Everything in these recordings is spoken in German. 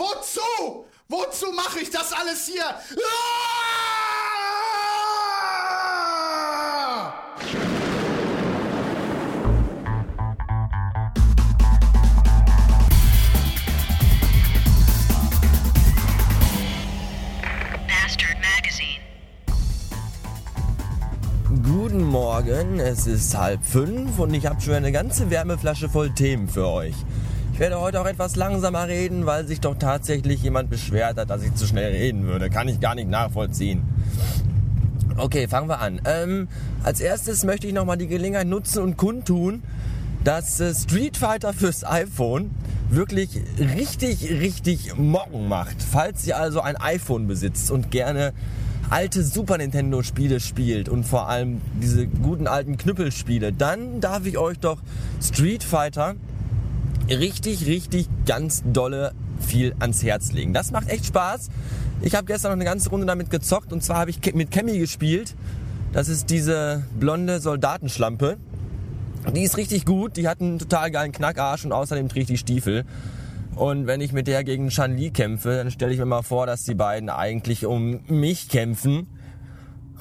wozu? Wozu mache ich das alles hier? Ah! Bastard Magazine. Guten Morgen, es ist halb fünf und ich habe schon eine ganze Wärmeflasche voll Themen für euch. Ich werde heute auch etwas langsamer reden, weil sich doch tatsächlich jemand beschwert hat, dass ich zu schnell reden würde. Kann ich gar nicht nachvollziehen. Okay, fangen wir an. Ähm, als erstes möchte ich nochmal die Gelegenheit nutzen und kundtun, dass äh, Street Fighter fürs iPhone wirklich richtig, richtig Mocken macht. Falls ihr also ein iPhone besitzt und gerne alte Super Nintendo Spiele spielt und vor allem diese guten alten Knüppelspiele, dann darf ich euch doch Street Fighter richtig, richtig ganz dolle viel ans Herz legen. Das macht echt Spaß. Ich habe gestern noch eine ganze Runde damit gezockt und zwar habe ich mit Cammy gespielt. Das ist diese blonde Soldatenschlampe. Die ist richtig gut, die hat einen total geilen Knackarsch und außerdem trägt die Stiefel. Und wenn ich mit der gegen Shan Li kämpfe, dann stelle ich mir mal vor, dass die beiden eigentlich um mich kämpfen.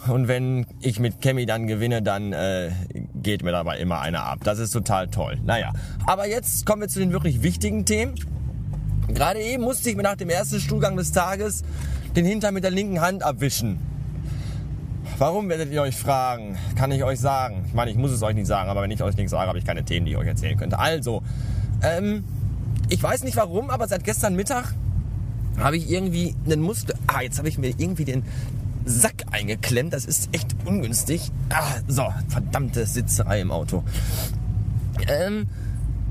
Und wenn ich mit Cammy dann gewinne, dann äh, geht mir dabei immer einer ab. Das ist total toll. Naja, aber jetzt kommen wir zu den wirklich wichtigen Themen. Gerade eben musste ich mir nach dem ersten Stuhlgang des Tages den Hintern mit der linken Hand abwischen. Warum werdet ihr euch fragen? Kann ich euch sagen. Ich meine, ich muss es euch nicht sagen, aber wenn ich euch nichts sage, habe ich keine Themen, die ich euch erzählen könnte. Also, ähm, ich weiß nicht warum, aber seit gestern Mittag habe ich irgendwie einen Muskel... Ah, jetzt habe ich mir irgendwie den Sack eingeklemmt. Das ist echt ungünstig. Ah, so, verdammte Sitzerei im Auto. Ähm,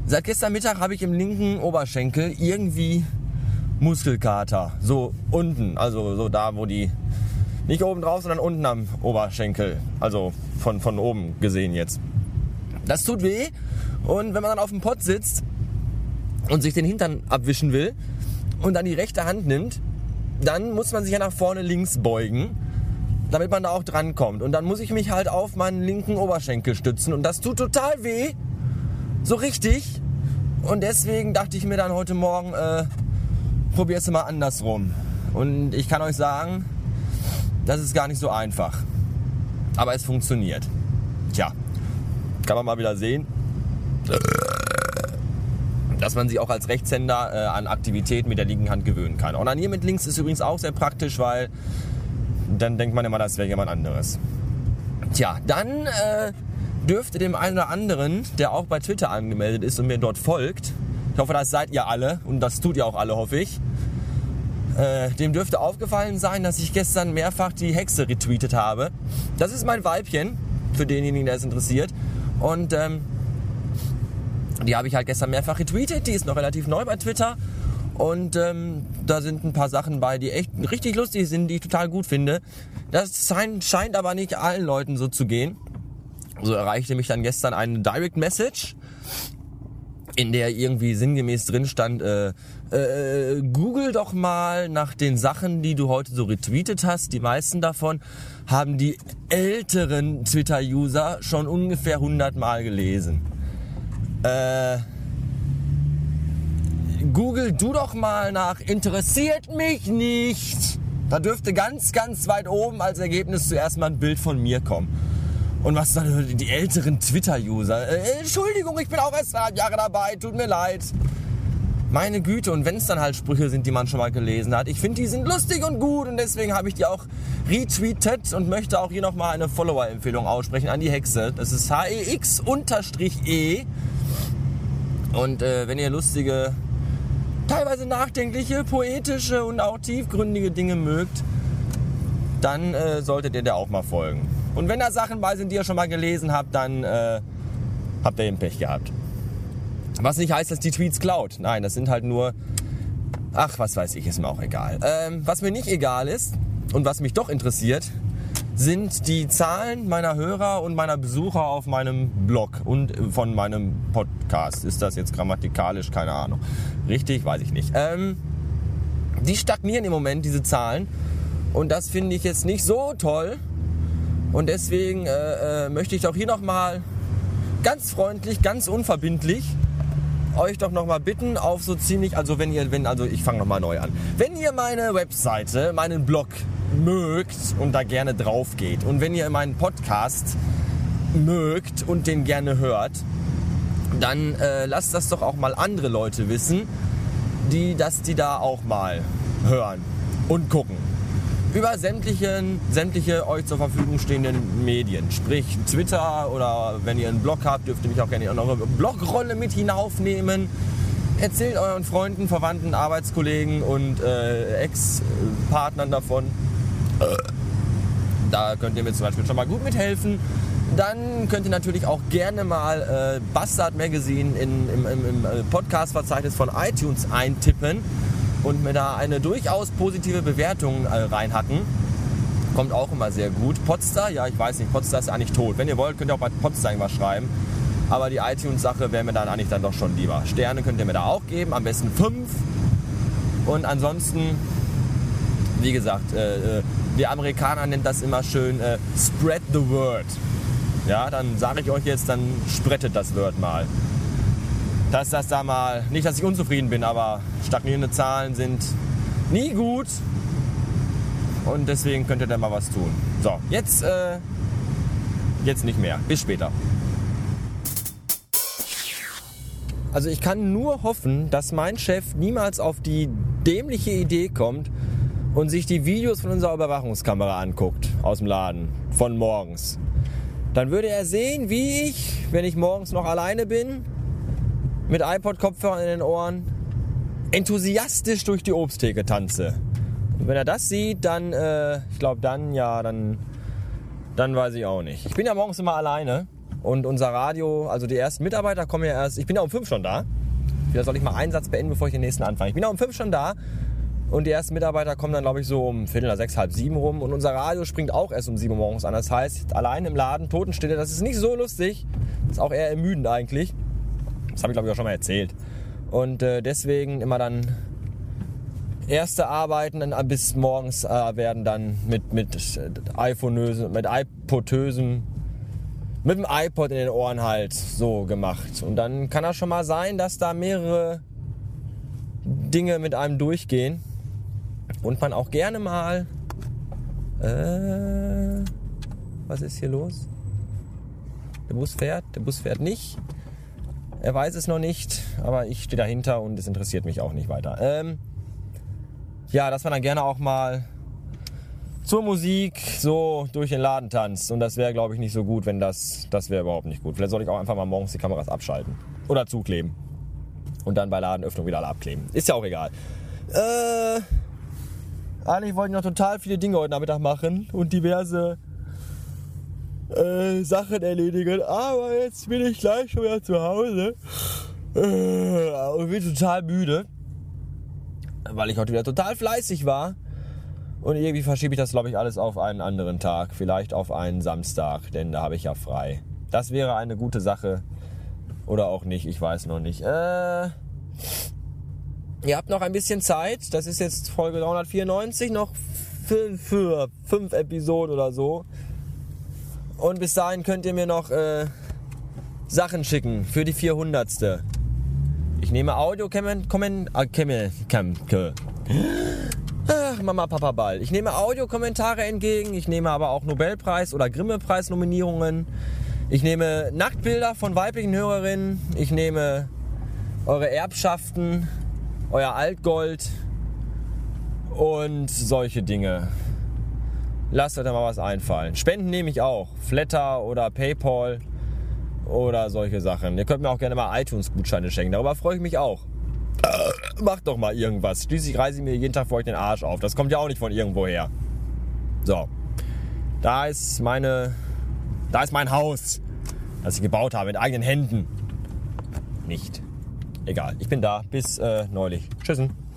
seit gestern Mittag habe ich im linken Oberschenkel irgendwie Muskelkater. So unten, also so da, wo die nicht oben drauf, sondern unten am Oberschenkel. Also von, von oben gesehen jetzt. Das tut weh. Und wenn man dann auf dem Pott sitzt und sich den Hintern abwischen will und dann die rechte Hand nimmt, dann muss man sich ja nach vorne links beugen, damit man da auch dran kommt. Und dann muss ich mich halt auf meinen linken Oberschenkel stützen. Und das tut total weh. So richtig. Und deswegen dachte ich mir dann heute Morgen, äh, probier's mal andersrum. Und ich kann euch sagen, das ist gar nicht so einfach. Aber es funktioniert. Tja, kann man mal wieder sehen, dass man sich auch als Rechtshänder äh, an Aktivitäten mit der linken Hand gewöhnen kann. Onanieren mit links ist übrigens auch sehr praktisch, weil dann denkt man immer, das wäre jemand anderes. Tja, dann äh, dürfte dem einen oder anderen, der auch bei Twitter angemeldet ist und mir dort folgt, ich hoffe, das seid ihr alle und das tut ihr auch alle, hoffe ich, äh, dem dürfte aufgefallen sein, dass ich gestern mehrfach die Hexe retweetet habe. Das ist mein Weibchen, für denjenigen, der es interessiert. Und ähm, die habe ich halt gestern mehrfach retweetet. Die ist noch relativ neu bei Twitter. Und ähm, da sind ein paar Sachen bei, die echt richtig lustig sind, die ich total gut finde. Das scheint, aber nicht allen Leuten so zu gehen. So erreichte mich dann gestern eine Direct Message, in der irgendwie sinngemäß drin stand, äh, äh, google doch mal nach den Sachen, die du heute so retweetet hast. Die meisten davon haben die älteren Twitter-User schon ungefähr 100 Mal gelesen. Äh, Google du doch mal nach interessiert mich nicht. Da dürfte ganz, ganz weit oben als Ergebnis zuerst mal ein Bild von mir kommen. Und was dann die älteren Twitter-User? Äh, Entschuldigung, ich bin auch erst drei Jahre dabei, tut mir leid. Meine Güte, und wenn es dann halt Sprüche sind, die man schon mal gelesen hat, ich finde, die sind lustig und gut und deswegen habe ich die auch retweetet und möchte auch hier nochmal eine Follower-Empfehlung aussprechen an die Hexe. Das ist HEX-E. Und äh, wenn ihr lustige, teilweise nachdenkliche, poetische und auch tiefgründige Dinge mögt, dann äh, solltet ihr der auch mal folgen. Und wenn da Sachen bei sind, die ihr schon mal gelesen habt, dann äh, habt ihr eben Pech gehabt. Was nicht heißt, dass die Tweets klaut. Nein, das sind halt nur. Ach, was weiß ich, ist mir auch egal. Ähm, was mir nicht egal ist und was mich doch interessiert, sind die Zahlen meiner Hörer und meiner Besucher auf meinem Blog und von meinem Podcast. Ist das jetzt grammatikalisch? Keine Ahnung. Richtig? Weiß ich nicht. Ähm, die stagnieren im Moment, diese Zahlen. Und das finde ich jetzt nicht so toll. Und deswegen äh, äh, möchte ich doch hier nochmal ganz freundlich, ganz unverbindlich euch doch nochmal bitten auf so ziemlich, also wenn ihr, wenn, also ich fange nochmal neu an. Wenn ihr meine Webseite, meinen Blog mögt und da gerne drauf geht und wenn ihr meinen Podcast mögt und den gerne hört, dann äh, lasst das doch auch mal andere Leute wissen, die, dass die da auch mal hören und gucken. Über sämtliche, sämtliche euch zur Verfügung stehenden Medien. Sprich Twitter oder wenn ihr einen Blog habt, dürft ihr mich auch gerne in eure Blogrolle mit hinaufnehmen. Erzählt euren Freunden, Verwandten, Arbeitskollegen und äh, Ex-Partnern davon. Da könnt ihr mir zum Beispiel schon mal gut mithelfen. Dann könnt ihr natürlich auch gerne mal äh, Bastard Magazine in, im, im, im äh, Podcast-Verzeichnis von iTunes eintippen und mir da eine durchaus positive Bewertung äh, reinhacken. Kommt auch immer sehr gut. Podstar, ja, ich weiß nicht, Podstar ist eigentlich tot. Wenn ihr wollt, könnt ihr auch bei Podstar irgendwas schreiben. Aber die iTunes-Sache wäre mir dann eigentlich dann doch schon lieber. Sterne könnt ihr mir da auch geben, am besten fünf. Und ansonsten, wie gesagt, äh, äh die Amerikaner nennen das immer schön äh, Spread the Word. Ja, dann sage ich euch jetzt, dann sprettet das Word mal dass das da mal, nicht, dass ich unzufrieden bin, aber stagnierende Zahlen sind nie gut. Und deswegen könnt ihr da mal was tun. So, jetzt, äh, jetzt nicht mehr. Bis später. Also ich kann nur hoffen, dass mein Chef niemals auf die dämliche Idee kommt und sich die Videos von unserer Überwachungskamera anguckt aus dem Laden von morgens. Dann würde er sehen, wie ich, wenn ich morgens noch alleine bin, mit iPod-Kopfhörern in den Ohren enthusiastisch durch die Obsttheke tanze. Und wenn er das sieht, dann, äh, ich glaube dann, ja, dann, dann weiß ich auch nicht. Ich bin ja morgens immer alleine und unser Radio, also die ersten Mitarbeiter kommen ja erst, ich bin ja um fünf schon da. Vielleicht soll ich mal einen Satz beenden, bevor ich den nächsten anfange. Ich bin ja um fünf schon da und die ersten Mitarbeiter kommen dann, glaube ich, so um Viertel nach sechs, halb sieben rum. Und unser Radio springt auch erst um sieben Uhr morgens an. Das heißt, allein im Laden, Totenstille, das ist nicht so lustig. Das ist auch eher ermüdend eigentlich. Das habe ich glaube ich auch schon mal erzählt. Und äh, deswegen immer dann erste Arbeiten dann bis morgens äh, werden dann mit, mit iPhoneösen, mit iPodösen, mit dem iPod in den Ohren halt so gemacht. Und dann kann das schon mal sein, dass da mehrere Dinge mit einem durchgehen und man auch gerne mal. Äh, was ist hier los? Der Bus fährt, der Bus fährt nicht. Er weiß es noch nicht, aber ich stehe dahinter und es interessiert mich auch nicht weiter. Ähm, ja, dass man dann gerne auch mal zur Musik so durch den Laden tanzt. Und das wäre, glaube ich, nicht so gut, wenn das, das wäre überhaupt nicht gut. Vielleicht sollte ich auch einfach mal morgens die Kameras abschalten. Oder zukleben. Und dann bei Ladenöffnung wieder alle abkleben. Ist ja auch egal. Äh, eigentlich wollte ich noch total viele Dinge heute Nachmittag machen und diverse äh, Sachen erledigen. Aber jetzt bin ich gleich schon wieder zu Hause. Äh, und bin total müde. Weil ich heute wieder total fleißig war. Und irgendwie verschiebe ich das, glaube ich, alles auf einen anderen Tag. Vielleicht auf einen Samstag, denn da habe ich ja frei. Das wäre eine gute Sache. Oder auch nicht, ich weiß noch nicht. Äh, ihr habt noch ein bisschen Zeit. Das ist jetzt Folge 394, noch für, für fünf Episoden oder so. Und bis dahin könnt ihr mir noch äh, Sachen schicken für die 400. Ich nehme Audio ah, Ach, Mama Papa Ball. Ich nehme Audiokommentare entgegen, ich nehme aber auch Nobelpreis oder Grimme Preis Nominierungen. Ich nehme Nacktbilder von weiblichen Hörerinnen, ich nehme eure Erbschaften, euer Altgold und solche Dinge. Lasst euch da mal was einfallen. Spenden nehme ich auch. Flatter oder Paypal oder solche Sachen. Ihr könnt mir auch gerne mal iTunes-Gutscheine schenken. Darüber freue ich mich auch. Äh, macht doch mal irgendwas. Schließlich reiße ich mir jeden Tag für euch den Arsch auf. Das kommt ja auch nicht von irgendwoher. So. Da ist meine. Da ist mein Haus. Das ich gebaut habe mit eigenen Händen. Nicht. Egal. Ich bin da. Bis äh, neulich. Tschüssen.